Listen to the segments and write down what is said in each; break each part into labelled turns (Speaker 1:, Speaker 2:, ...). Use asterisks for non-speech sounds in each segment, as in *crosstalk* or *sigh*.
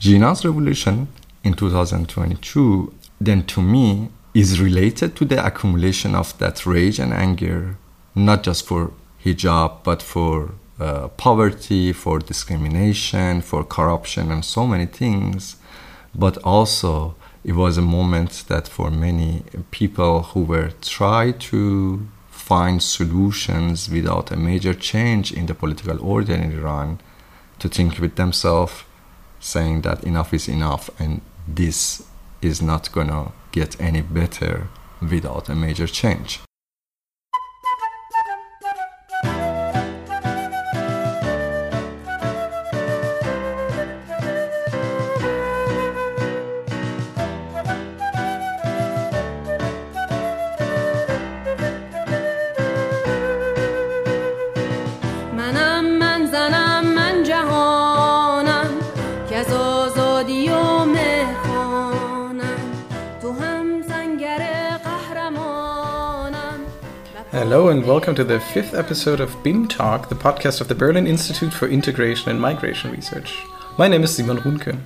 Speaker 1: Jina's revolution in 2022, then to me, is related to the accumulation of that rage and anger, not just for hijab, but for uh, poverty, for discrimination, for corruption, and so many things. But also, it was a moment that for many people who were trying to find solutions without a major change in the political order in Iran, to think with themselves, saying that enough is enough and this is not gonna get any better without a major change.
Speaker 2: Hello and welcome to the fifth episode of BIM Talk, the podcast of the Berlin Institute for Integration and Migration Research. My name is Simon Ruhnke.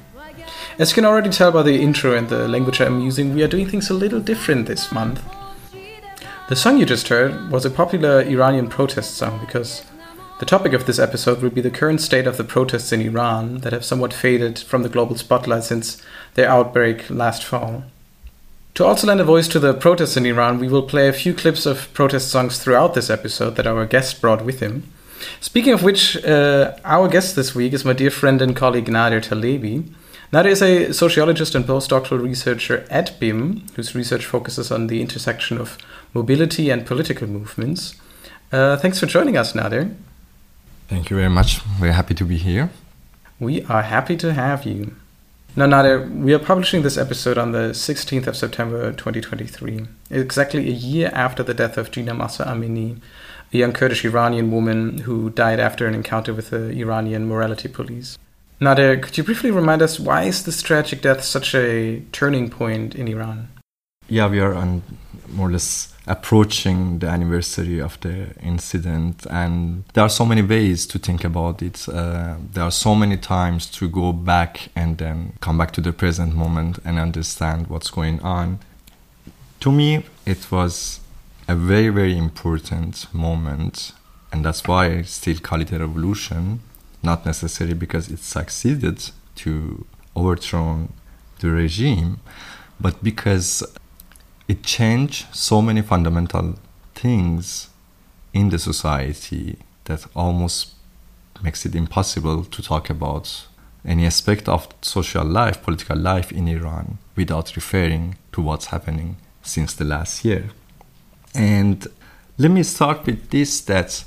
Speaker 2: As you can already tell by the intro and the language I'm using, we are doing things a little different this month. The song you just heard was a popular Iranian protest song because the topic of this episode will be the current state of the protests in Iran that have somewhat faded from the global spotlight since their outbreak last fall. To also lend a voice to the protests in Iran, we will play a few clips of protest songs throughout this episode that our guest brought with him. Speaking of which, uh, our guest this week is my dear friend and colleague Nader Talebi. Nader is a sociologist and postdoctoral researcher at BIM, whose research focuses on the intersection of mobility and political movements. Uh, thanks for joining us, Nader.
Speaker 1: Thank you very much. We're happy to be here.
Speaker 2: We are happy to have you. Now, Nader, we are publishing this episode on the 16th of September 2023, exactly a year after the death of Jina Mahsa Amini, a young Kurdish Iranian woman who died after an encounter with the Iranian morality police. Nader, could you briefly remind us why is this tragic death such a turning point in Iran?
Speaker 1: Yeah, we are on more or less approaching the anniversary of the incident. And there are so many ways to think about it. Uh, there are so many times to go back and then come back to the present moment and understand what's going on. To me it was a very very important moment. And that's why i still call it a revolution. Not necessarily because it succeeded to overthrow the regime but because it changed so many fundamental things in the society that almost makes it impossible to talk about any aspect of social life, political life in Iran without referring to what's happening since the last year. And let me start with this that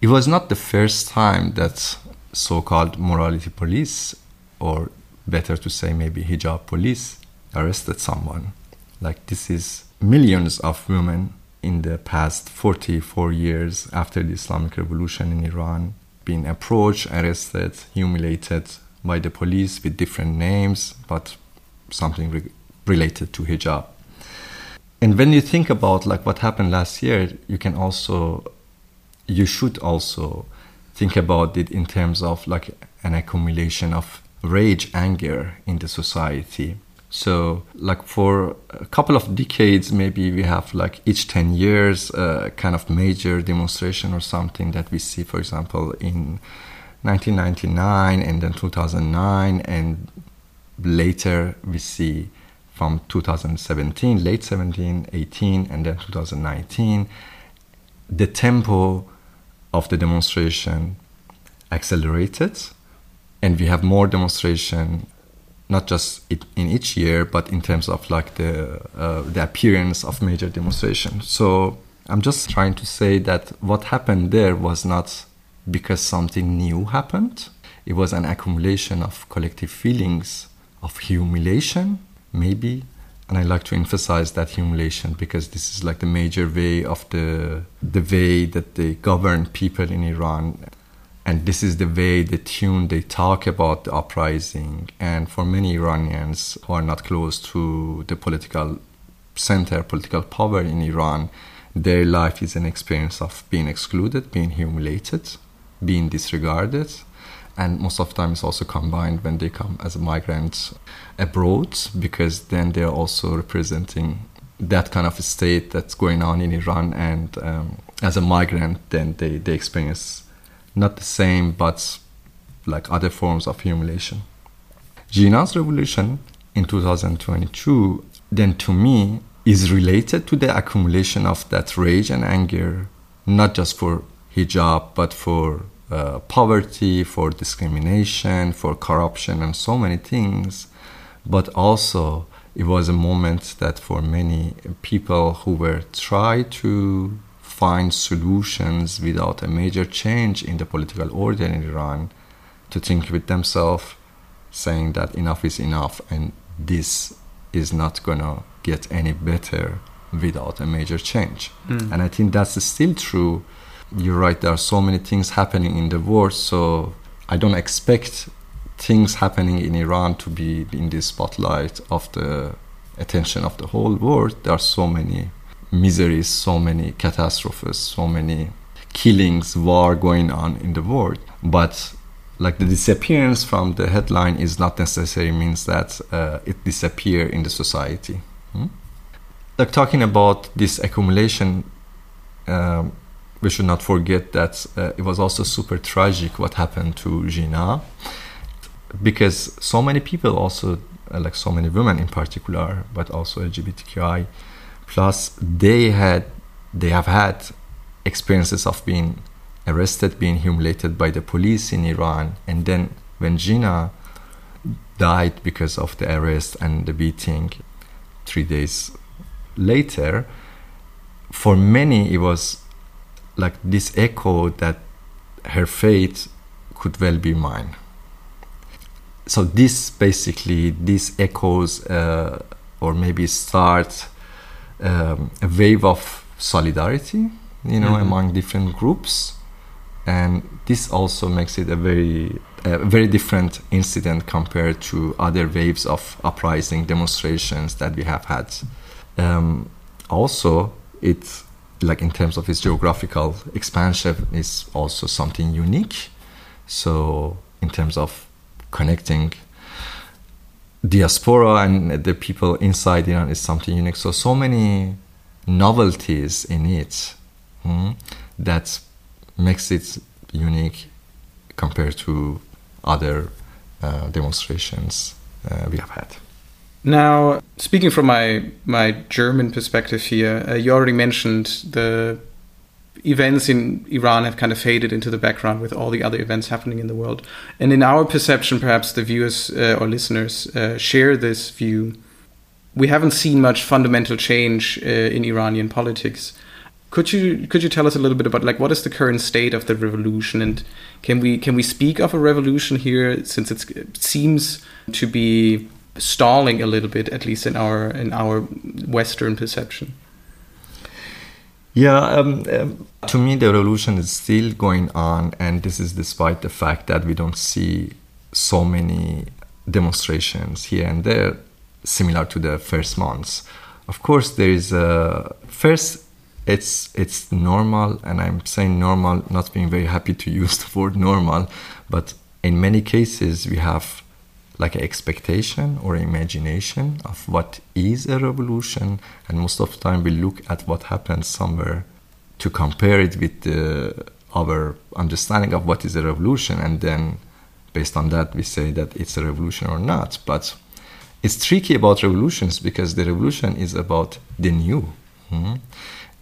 Speaker 1: it was not the first time that so called morality police, or better to say maybe hijab police, arrested someone. Like this is millions of women in the past 44 years after the Islamic Revolution in Iran being approached, arrested, humiliated by the police with different names, but something re- related to hijab. And when you think about like what happened last year, you can also, you should also think about it in terms of like an accumulation of rage, anger in the society so, like for a couple of decades, maybe we have like each 10 years, uh, kind of major demonstration or something that we see, for example, in 1999 and then 2009, and later we see from 2017, late 17, 18, and then 2019, the tempo of the demonstration accelerated, and we have more demonstration not just in each year, but in terms of like the uh, the appearance of major demonstration. So I'm just trying to say that what happened there was not because something new happened. It was an accumulation of collective feelings of humiliation, maybe. And I like to emphasize that humiliation because this is like the major way of the the way that they govern people in Iran and this is the way the tune they talk about the uprising. And for many iranians who are not close to the political center political power in iran their life is an experience of being excluded being humiliated being disregarded. And most of the time it's also combined when they come as a migrant abroad because then they're also representing that kind of state that's going on in Iran. And um, as a migrant then they, they experience not the same but like other forms of humiliation. Jina's revolution in 2022 then to me is related to the accumulation of that rage and anger not just for hijab but for uh, poverty, for discrimination, for corruption, and so many things. But also, it was a moment that for many people who were trying to find solutions without a major change in the political order in Iran, to think with themselves, saying that enough is enough and this is not going to get any better without a major change. Mm. And I think that's still true you're right there are so many things happening in the world so i don't expect things happening in iran to be in the spotlight of the attention of the whole world there are so many miseries so many catastrophes so many killings war going on in the world. But like the disappearance from the headline is not necessarily means that uh, it disappear in the society. Hmm? like talking about this accumulation um, we should not forget that uh, it was also super tragic what happened to Jina because so many people also uh, like so many women in particular but also LGBTQI plus they had they have had experiences of being arrested being humiliated by the police in Iran and then when Jina died because of the arrest and the beating 3 days later for many it was like this echo that her fate could well be mine. So this basically this echoes uh, or maybe start um, a wave of solidarity, you know, mm-hmm. among different groups, and this also makes it a very a very different incident compared to other waves of uprising demonstrations that we have had. Um, also, it like in terms of its geographical expansion is also something unique so in terms of connecting diaspora and the people inside iran is something unique. So so many novelties in it hmm, that makes it unique compared to other uh, demonstrations uh, we have had.
Speaker 2: Now, speaking from my my German perspective here, uh, you already mentioned the events in Iran have kind of faded into the background with all the other events happening in the world. And in our perception, perhaps the viewers uh, or listeners uh, share this view. We haven't seen much fundamental change uh, in Iranian politics. Could you could you tell us a little bit about like what is the current state of the revolution and can we can we speak of a revolution here since it seems to be stalling a little bit, at least in our in our Western perception.
Speaker 1: Yeah, um, um, to me, the revolution is still going on, and this is despite the fact that we don't see so many demonstrations here and there, similar to the first months. Of course, there is a first. It's it's normal, and I'm saying normal, not being very happy to *laughs* use the word normal, but in many cases we have like an expectation or imagination of what is a revolution and most of the time we look at what happens somewhere to compare it with the, our understanding of what is a revolution and then based on that we say that it's a revolution or not but it's tricky about revolutions because the revolution is about the new hmm?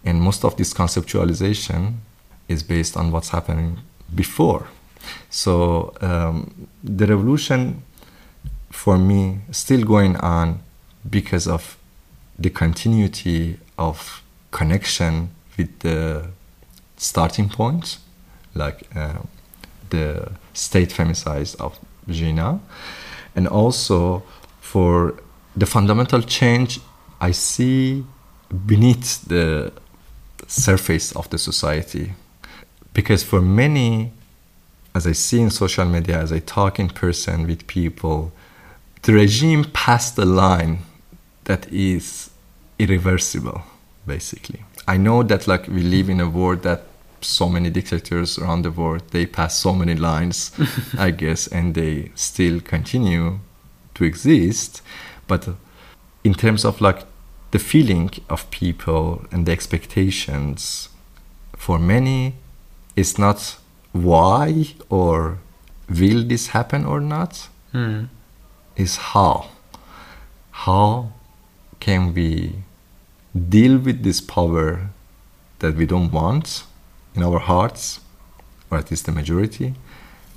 Speaker 1: and most of this conceptualization is based on what's happening before so um, the revolution for me still going on because of the continuity of connection with the starting point, like uh, the state femicide of Jina, and also for the fundamental change I see beneath the surface of the society. Because for many, as I see in social media, as I talk in person with people, the regime passed a line that is irreversible basically i know that like we live in a world that so many dictators around the world. They pass so many lines, *laughs* I guess, and they still continue to exist. But in terms of like the feeling of people and the expectations, for many, it's not why or will this happen or not,
Speaker 2: Mm.
Speaker 1: Is how. How can we deal with this power that we don't want in our hearts, or at least the majority,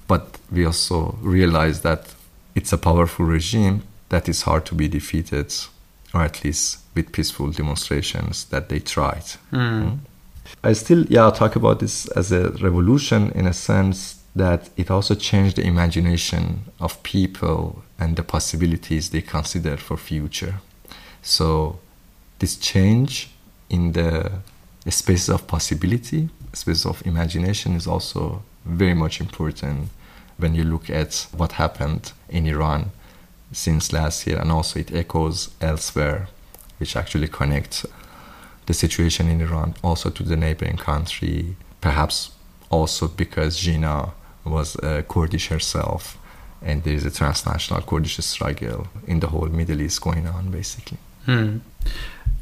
Speaker 1: but we also realize that it's a powerful regime that is hard to be defeated, or at least with peaceful demonstrations that they tried.
Speaker 2: Mm.
Speaker 1: I still, yeah, talk about this as a revolution in a sense that it also changed the imagination of people and the possibilities they consider for future. So this change in the space of possibility, space of imagination is also very much important when you look at what happened in Iran since last year and also it echoes elsewhere which actually connects the situation in Iran also to the neighboring country perhaps also because Jina was Kurdish herself and there is a transnational Kurdish struggle in the whole Middle East going on basically
Speaker 2: Hmm.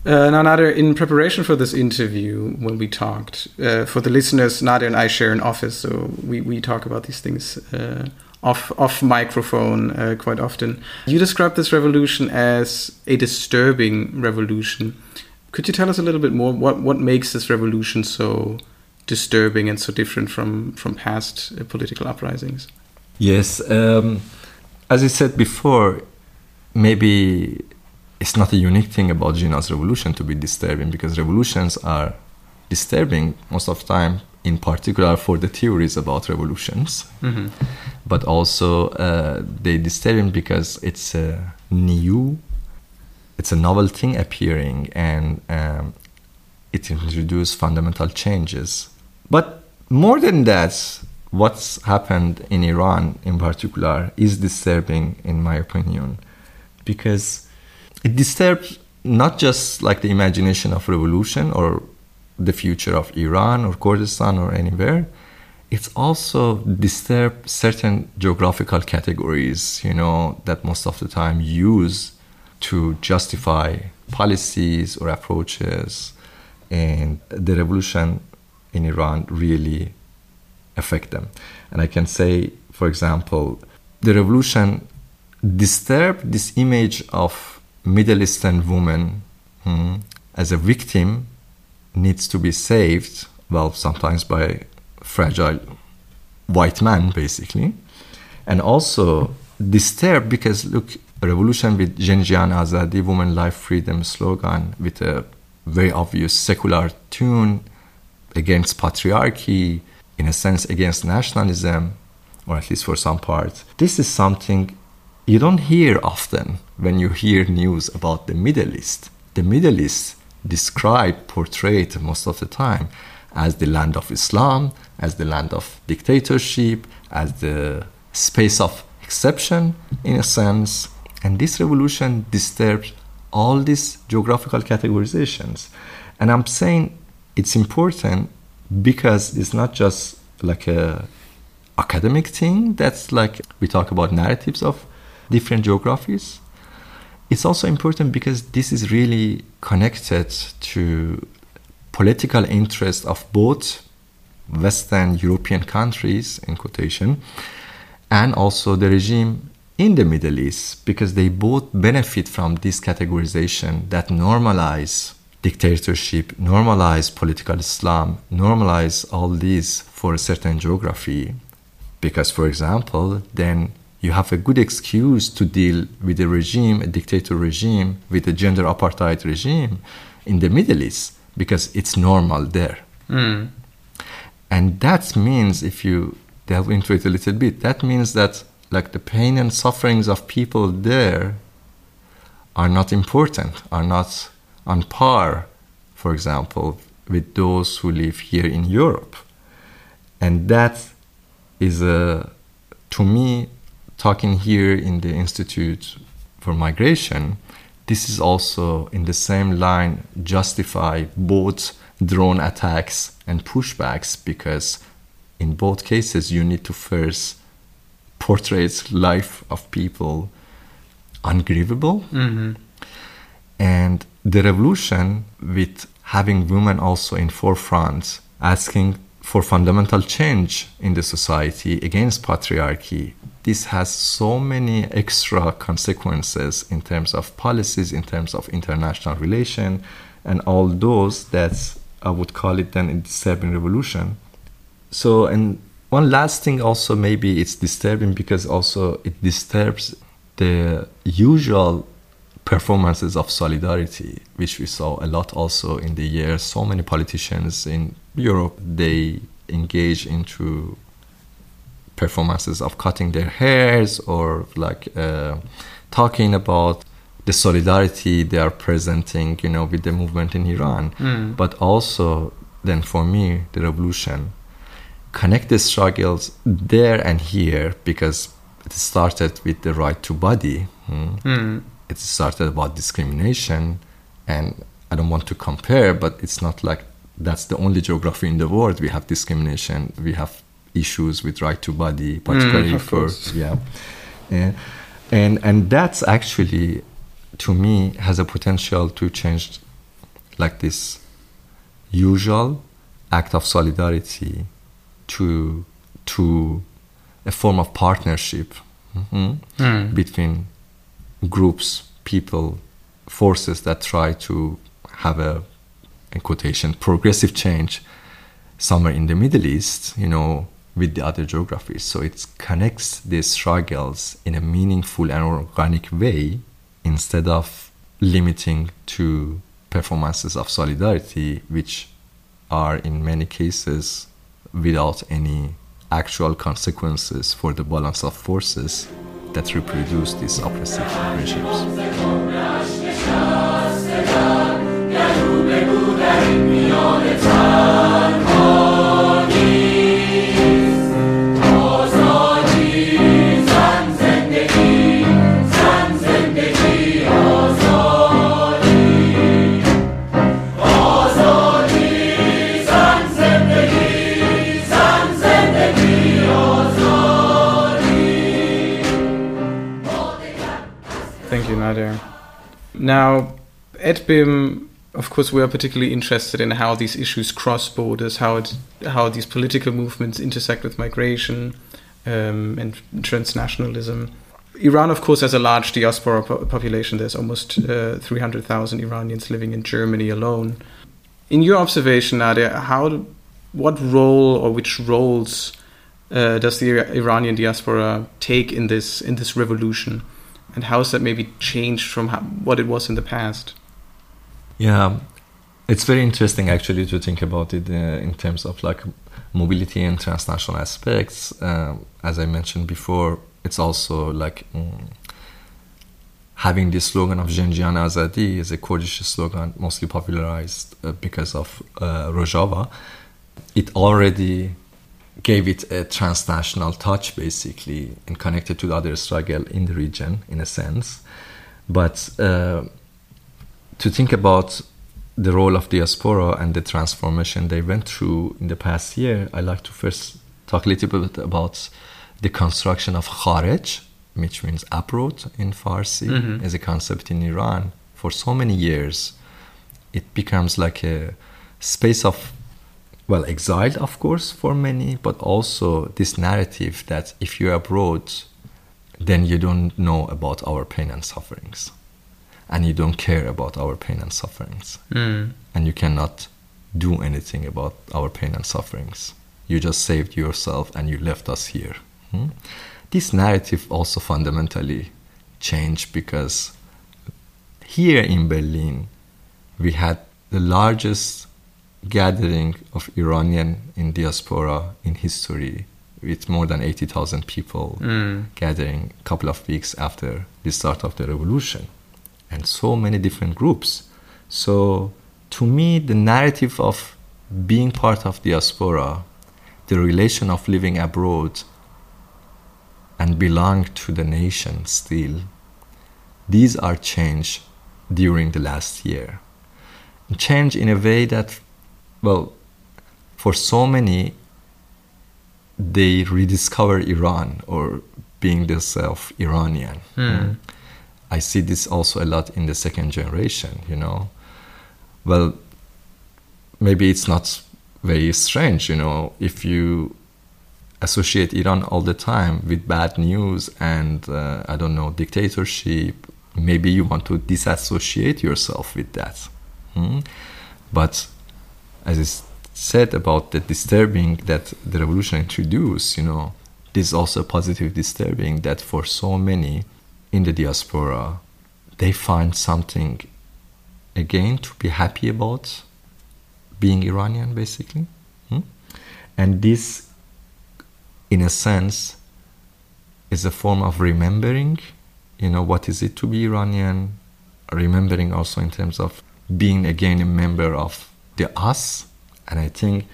Speaker 2: Uh, now, Nader, in preparation for this interview, when we talked, uh, for the listeners, Nader and I share an office, so we, we talk about these things uh, off off microphone uh, quite often. You described this revolution as a disturbing revolution. Could you tell us a little bit more? What what makes this revolution so disturbing and so different from from past uh, political uprisings?
Speaker 1: Yes, um, as I said before, maybe it's not a unique thing about Jina's revolution to be disturbing because revolutions are disturbing most of the time, in particular for the theories about revolutions,
Speaker 2: Mhm.
Speaker 1: but also uh, they disturbing because it's a new, it's a novel thing appearing and um, it introduces fundamental changes. But more than that, what's happened in Iran in particular is disturbing, in my opinion, because it disturbs not just like the imagination of revolution or the future of Iran or Kurdistan or anywhere. It's also disturb certain geographical categories, you know, that most of the time use to justify policies or approaches, and the revolution in Iran really affect them. And I can say, for example, the revolution disturbed this image of Middle Eastern woman hmm, as a victim needs to be saved, well, sometimes by fragile white man, basically, and also disturbed because look, revolution with Jin Jiyan Azadi, woman life freedom slogan, with a very obvious secular tune against patriarchy, in a sense against nationalism, or at least for some part. This is something you don't hear often when you hear news about the Middle East. The Middle East described, portrayed most of the time as the land of Islam, as the land of dictatorship, as the space of exception in a sense. And this revolution disturbed all these geographical categorizations. And I'm saying it's important because it's not just like a academic thing that's like we talk about narratives of different geographies. It's also important because this is really connected to political interest of both western european countries in quotation and also the regime in the middle east because they both benefit from this categorization that normalize dictatorship normalize political islam normalize all these for a certain geography because for example then you have a good excuse to deal with a regime, a dictator regime, with a gender apartheid regime in the Middle East because it's normal there.
Speaker 2: Mm.
Speaker 1: And that means, if you delve into it a little bit, that means that like the pain and sufferings of people there are not important, are not on par, for example, with those who live here in Europe. And that is a, to me, talking here in the Institute for Migration, this is also in the same line justify both drone attacks and pushbacks because in both cases you need to first portray life of people ungrievable
Speaker 2: Mm-hmm.
Speaker 1: and the revolution with having women also in forefront asking for fundamental change in the society against patriarchy this has so many extra consequences in terms of policies in terms of international relation and all those that i would call it then a disturbing revolution. So and one last thing also maybe it's disturbing because also it disturbs the usual performances of solidarity, which we saw a lot also in the years. So many politicians in Europe they engage into performances of cutting their hairs or like uh, talking about the solidarity they are presenting, you know, with the movement in Iran.
Speaker 2: Mm.
Speaker 1: But also, then for me, the revolution connect the struggles there and here because it started with the right to body. hmm
Speaker 2: Mm.
Speaker 1: It started about discrimination and i don't want to compare but it's not like that's the only geography in the world we have discrimination we have issues with right to body particularly
Speaker 2: of
Speaker 1: for
Speaker 2: course.
Speaker 1: yeah and, and and that's actually to me has a potential to change like this usual act of solidarity to to a form of partnership mhm,
Speaker 2: Mm.
Speaker 1: between groups, people, forces that try to have a, in quotation, progressive change somewhere in the Middle East, you know, with the other geographies. So it connects these struggles in a meaningful and organic way instead of limiting to performances of solidarity, which are in many cases without any actual consequences for the balance of forces that reproduce these oppressive regimes.
Speaker 2: Nader. Now, at BIM, of course, we are particularly interested in how these issues cross borders, how it, how these political movements intersect with migration um, and transnationalism. Iran, of course, has a large diaspora po- population. There's almost uh, 300,000 Iranians living in Germany alone. In your observation, Nader, how, what role or which roles uh, does the Iranian diaspora take in this in this revolution? And how has that maybe changed from how, what it was in the past?
Speaker 1: Yeah, it's very interesting actually to think about it uh, in terms of like mobility and transnational aspects. Um, as I mentioned before, it's also like mm, having this slogan of Jin Jiyan Azadi is a Kurdish slogan mostly popularized uh, because of uh, Rojava. It already gave it a transnational touch basically and connected to the other struggle in the region in a sense. But uh, to think about the role of diaspora and the transformation they went through in the past year, I like to first talk a little bit about the construction of kharij, which means abroad in Farsi,
Speaker 2: Mhm.
Speaker 1: as a concept in Iran. For so many years, it becomes like a space of, well, exiled, of course, for many, but also this narrative that if you're abroad, then you don't know about our pain and sufferings. And you don't care about our pain and sufferings
Speaker 2: Mm.
Speaker 1: and you cannot do anything about our pain and sufferings. You just saved yourself and you left us here. Hmm? This narrative also fundamentally changed because here in Berlin, we had the largest gathering of Iranian in diaspora in history with more than 80,000 people
Speaker 2: Mm.
Speaker 1: gathering a couple of weeks after the start of the revolution. And so many different groups. So to me the narrative of being part of diaspora the relation of living abroad and belong to the nation still these are changed during the last year. Change in a way that well, for so many, they rediscover Iran or being themselves Iranian. Mm. I see this also a lot in the second generation, you know. Well, maybe it's not very strange, you know, if you associate Iran all the time with bad news and, uh, I don't know, dictatorship, maybe you want to disassociate yourself with that. Hmm? But as I said about the disturbing that the revolution introduced, you know, this is also a positive disturbing that for so many in the diaspora, they find something again to be happy about being Iranian, basically. Hmm? And this, in a sense, is a form of remembering, you know, what is it to be Iranian, remembering also in terms of being again a member of the us. And I think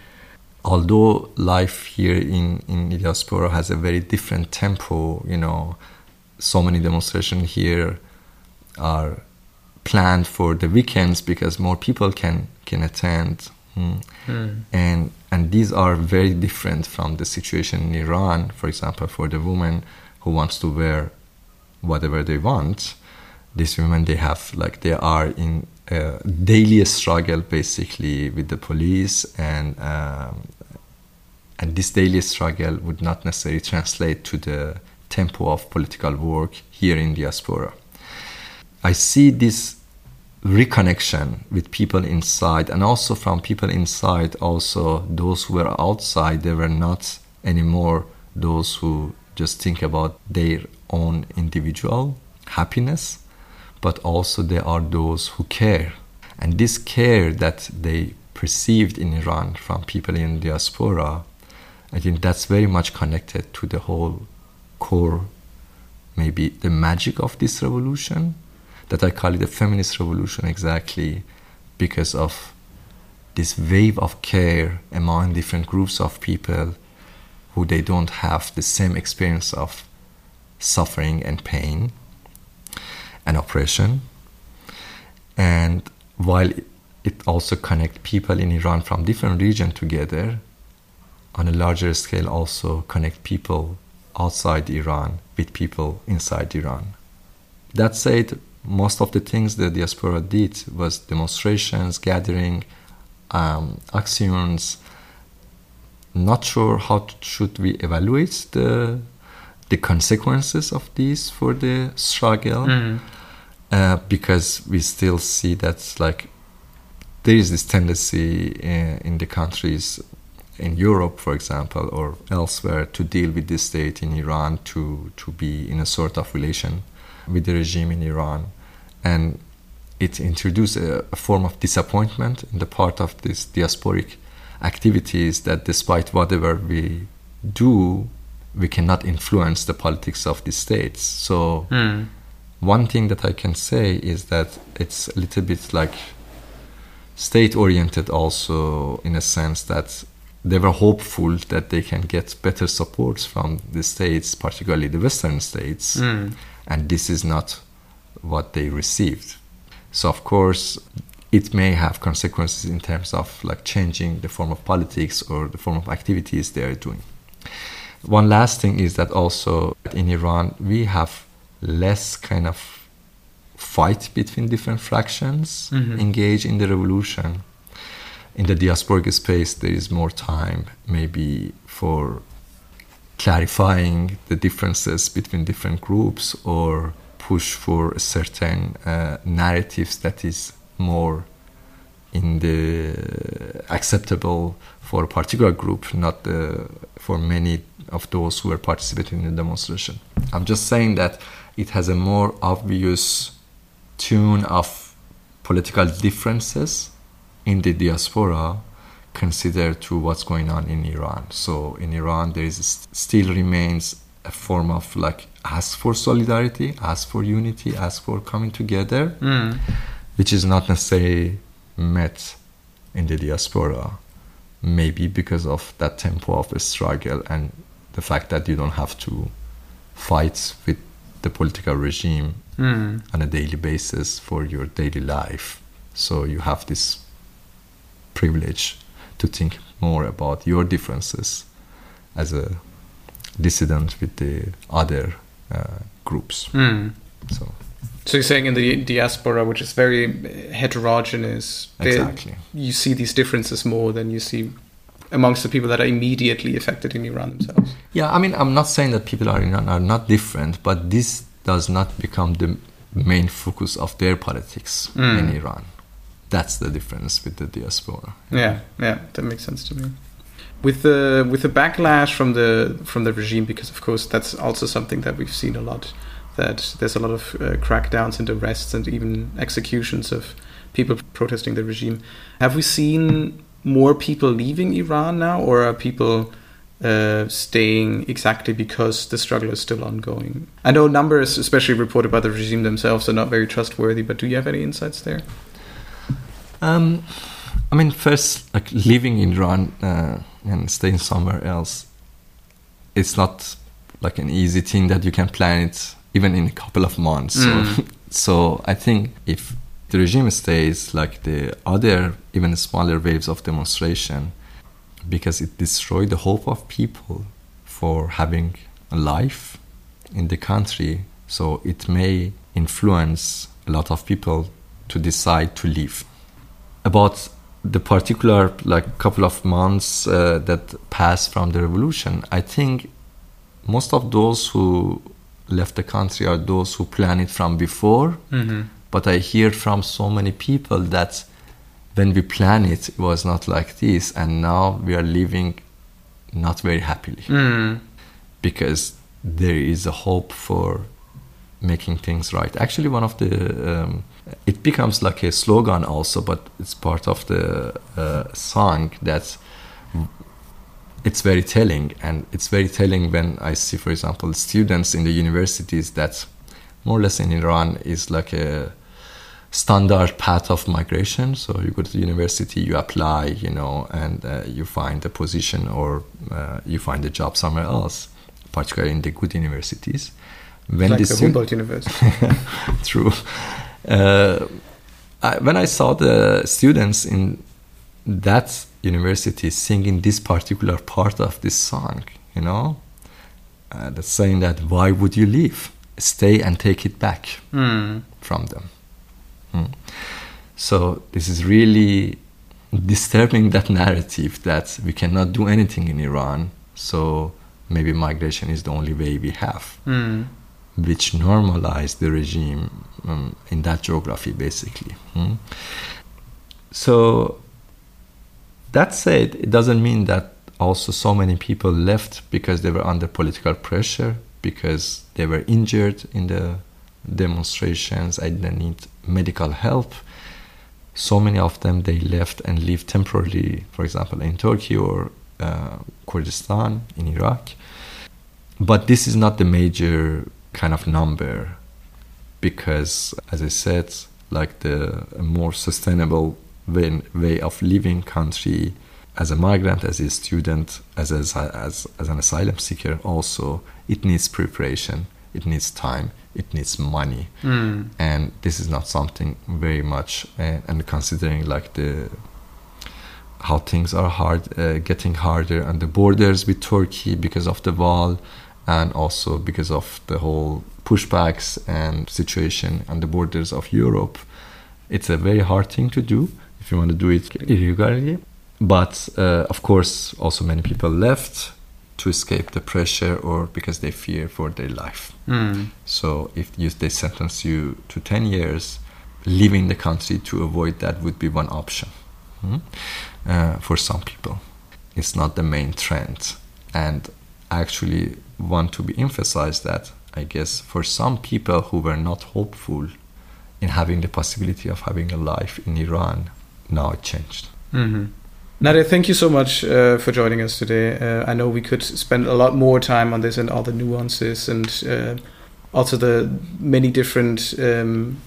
Speaker 1: although life here in, in the diaspora has a very different tempo, you know, so many demonstrations here are planned for the weekends because more people can can attend mm. Mm. and and these are very different from the situation in Iran for example for the woman who wants to wear whatever they want these women they have like they are in a daily struggle basically with the police and um, and this daily struggle would not necessarily translate to the tempo of political work here in diaspora. I see this reconnection with people inside and also from people inside also those who were outside they were not anymore those who just think about their own individual happiness but also there are those who care. And this care that they perceived in iran from people in diaspora i think that's very much connected to the whole core maybe the magic of this revolution that I call it a feminist revolution exactly because of this wave of care among different groups of people who they don't have the same experience of suffering and pain and oppression and while it also connects people in Iran from different regions together on a larger scale also connect people outside Iran with people inside Iran that said most of the things the diaspora did was demonstrations, gathering, um, actions. Not sure how to, should we evaluate the the consequences of these for the struggle, mm. uh, because we still see that like there is this tendency in, uh, in the countries in Europe, for example, or elsewhere, to deal with the state in Iran to to be in a sort of relation with the regime in Iran. And it introduced a, a form of disappointment in the part of these diasporic activities that despite whatever we do, we cannot influence the politics of the states. So, mm. one thing that I can say is that it's a little bit like state oriented, also, in a sense that they were hopeful that they can get better supports from the states, particularly the Western states. Mm and this is not what they received. So of course, it may have consequences in terms of like changing the form of politics or the form of activities they are doing. One last thing is that also in Iran we have less kind of fight between different fractions mm-hmm. engaged in the revolution. In the diasporic space, there is more time maybe for clarifying the differences between different groups or push for certain uh, narratives that is more in the acceptable for a particular group, not uh, for many of those who were participating in the demonstration. I'm just saying that it has a more obvious tune of political differences in the diaspora consider to what's going on in Iran. So in Iran, there is still remains a form of like ask for solidarity, ask for unity, ask for coming together, mm. which is not necessarily met in the diaspora. Maybe because of that tempo of a struggle and the fact that you don't have to fight with the political regime mm. on a daily basis for your daily life. So you have this privilege to think more about your differences as a dissident with the other uh, groups.
Speaker 2: Mm.
Speaker 1: So,
Speaker 2: so you're saying in the diaspora, which is very heterogeneous,
Speaker 1: exactly.
Speaker 2: you see these differences more than you see amongst the people that are immediately affected in Iran themselves.
Speaker 1: Yeah, I mean, I'm not saying that people are in Iran are not different, but this does not become the main focus of their politics
Speaker 2: Mm.
Speaker 1: in Iran. That's the difference with the diaspora.
Speaker 2: Yeah, yeah, that makes sense to me. With the with the backlash from the from the regime, because of course that's also something that we've seen a lot. That there's a lot of uh, crackdowns and arrests and even executions of people protesting the regime. Have we seen more people leaving Iran now, or are people uh, staying exactly because the struggle is still ongoing? I know numbers, especially reported by the regime themselves, are not very trustworthy. But do you have any insights there?
Speaker 1: Um, I mean, first, like living in Iran uh, and staying somewhere else, it's not like an easy thing that you can plan it even in a couple of months.
Speaker 2: Mm.
Speaker 1: So, *laughs* so I think if the regime stays like the other, even smaller waves of demonstration, because it destroyed the hope of people for having a life in the country, so it may influence a lot of people to decide to leave. About the particular like couple of months uh, that passed from the revolution i think most of those who left the country are those who planned it from before.
Speaker 2: Mm-hmm.
Speaker 1: But i hear from so many people that when we plan it it was not like this and now we are living not very happily
Speaker 2: Mm.
Speaker 1: because there is a hope for making things right. Actually, one of the um, it becomes like a slogan also, but it's part of the uh, song that it's very telling, and it's very telling when I see, for example, students in the universities that more or less in Iran is like a standard path of migration. So you go to the university, you apply, you know, and uh, you find a position or uh, you find a job somewhere else, particularly in the good universities. When
Speaker 2: like
Speaker 1: this
Speaker 2: the
Speaker 1: stu-
Speaker 2: Humboldt University. *laughs*
Speaker 1: True. Uh, I, when I saw the students in that university singing this particular part of this song, you know, uh, that's saying that why would you leave? Stay and take it back
Speaker 2: Mm.
Speaker 1: from them. Hmm. So this is really disturbing that narrative that we cannot do anything in Iran. So maybe migration is the only way we have
Speaker 2: Mm.
Speaker 1: which normalized the regime um, in that geography, basically. Hmm? So, that said, it doesn't mean that also so many people left because they were under political pressure, because they were injured in the demonstrations and they need medical help. So many of them they left and live temporarily, for example, in Turkey or uh, Kurdistan in Iraq. But this is not the major kind of number because as i said like the more sustainable way, way of living country as a migrant as a student as, as as as an asylum seeker also it needs preparation it needs time it needs money.
Speaker 2: Mm.
Speaker 1: and this is not something very much uh, and considering like the how things are hard uh, getting harder and the borders with turkey because of the wall and also because of the whole pushbacks and situation on the borders of europe it's a very hard thing to do if you want to do it irregularly but uh, of course also many people left to escape the pressure or because they fear for their life
Speaker 2: Mm.
Speaker 1: so if you, they sentence you to 10 years, leaving the country to avoid that would be one option Hmm? uh, for some people. It's not the main trend. And I actually want to be emphasized that I guess for some people who were not hopeful in having the possibility of having a life in Iran, now it changed.
Speaker 2: hmm Nader, thank you so much uh, for joining us today. Uh, I know we could spend a lot more time on this and all the nuances and uh, also the many different um,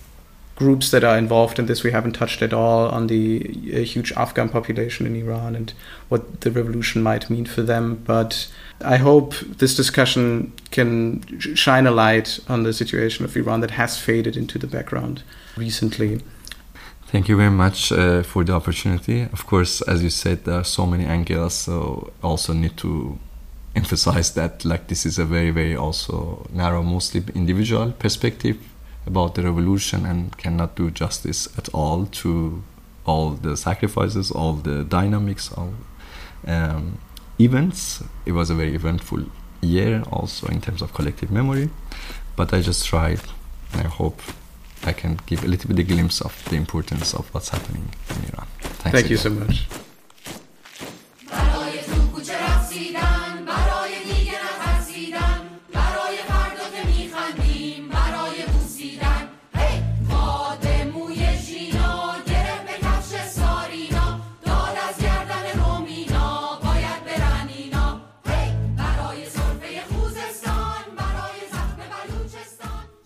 Speaker 2: groups that are involved in this. We haven't touched at all on the uh, huge Afghan population in Iran and what the revolution might mean for them. But I hope this discussion can shine a light on the situation of Iran that has faded into the background recently.
Speaker 1: Thank you very much uh, for the opportunity. Of course, as you said, there are so many angles, so also need to emphasize that like this is a very, very also narrow, mostly individual perspective about the revolution and cannot do justice at all to all the sacrifices, all the dynamics, all um, events. It was a very eventful year also in terms of collective memory, but I just tried. I hope I can give a little bit of glimpse of the importance of what's happening in Iran.
Speaker 2: Thanks Thank you so much.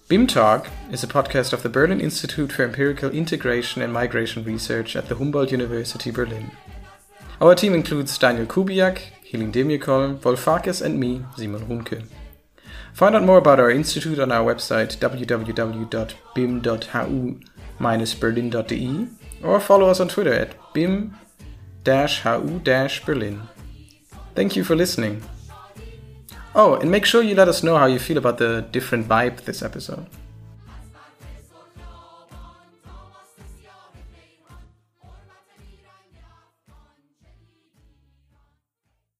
Speaker 2: BIMTalk is a podcast of the Berlin Institute for Empirical Integration and Migration Research at the Humboldt University Berlin. Our team includes Daniel Kubiak, Helene Demiekol, Wolf Farkas, and me, Simon Ruhnke. Find out more about our institute on our website www.bim.hu-berlin.de or follow us on Twitter at bim-hu-berlin. Thank you for listening. Oh, and make sure you let us know how you feel about the different vibe this episode.